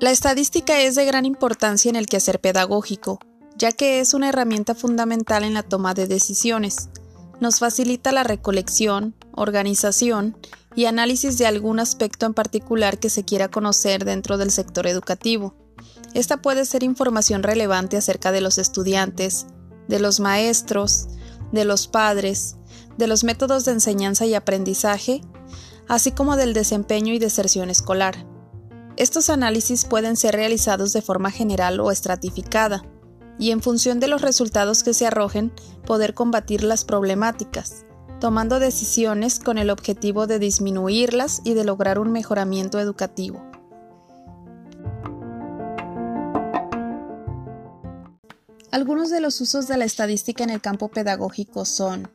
La estadística es de gran importancia en el quehacer pedagógico, ya que es una herramienta fundamental en la toma de decisiones. Nos facilita la recolección, organización y análisis de algún aspecto en particular que se quiera conocer dentro del sector educativo. Esta puede ser información relevante acerca de los estudiantes, de los maestros, de los padres, de los métodos de enseñanza y aprendizaje, así como del desempeño y deserción escolar. Estos análisis pueden ser realizados de forma general o estratificada, y en función de los resultados que se arrojen, poder combatir las problemáticas, tomando decisiones con el objetivo de disminuirlas y de lograr un mejoramiento educativo. Algunos de los usos de la estadística en el campo pedagógico son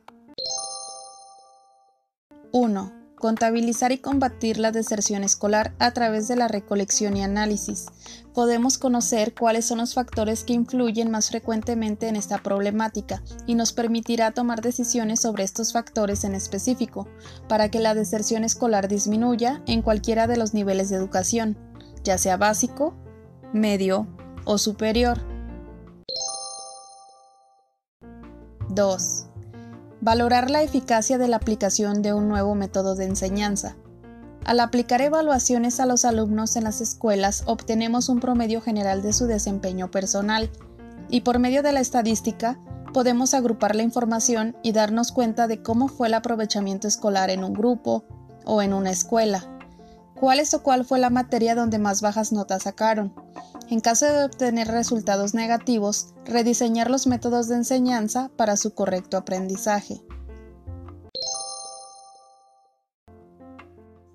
1 contabilizar y combatir la deserción escolar a través de la recolección y análisis. Podemos conocer cuáles son los factores que influyen más frecuentemente en esta problemática y nos permitirá tomar decisiones sobre estos factores en específico, para que la deserción escolar disminuya en cualquiera de los niveles de educación, ya sea básico, medio o superior. 2 Valorar la eficacia de la aplicación de un nuevo método de enseñanza. Al aplicar evaluaciones a los alumnos en las escuelas obtenemos un promedio general de su desempeño personal y por medio de la estadística podemos agrupar la información y darnos cuenta de cómo fue el aprovechamiento escolar en un grupo o en una escuela, cuál es o cuál fue la materia donde más bajas notas sacaron, en caso de obtener resultados negativos, rediseñar los métodos de enseñanza para su correcto aprendizaje.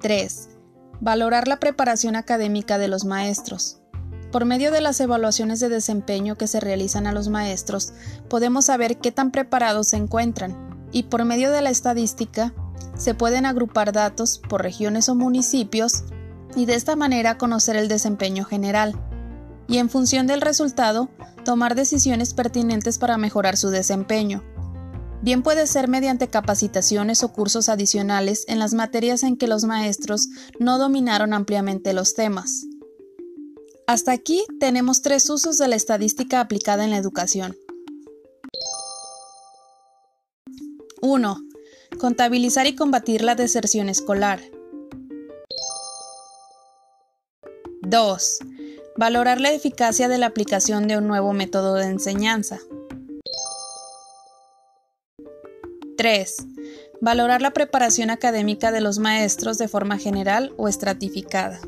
3. Valorar la preparación académica de los maestros. Por medio de las evaluaciones de desempeño que se realizan a los maestros, podemos saber qué tan preparados se encuentran, y por medio de la estadística, se pueden agrupar datos por regiones o municipios y de esta manera conocer el desempeño general y en función del resultado, tomar decisiones pertinentes para mejorar su desempeño. Bien puede ser mediante capacitaciones o cursos adicionales en las materias en que los maestros no dominaron ampliamente los temas. Hasta aquí tenemos tres usos de la estadística aplicada en la educación. 1. Contabilizar y combatir la deserción escolar. 2 Valorar la eficacia de la aplicación de un nuevo método de enseñanza. 3. Valorar la preparación académica de los maestros de forma general o estratificada.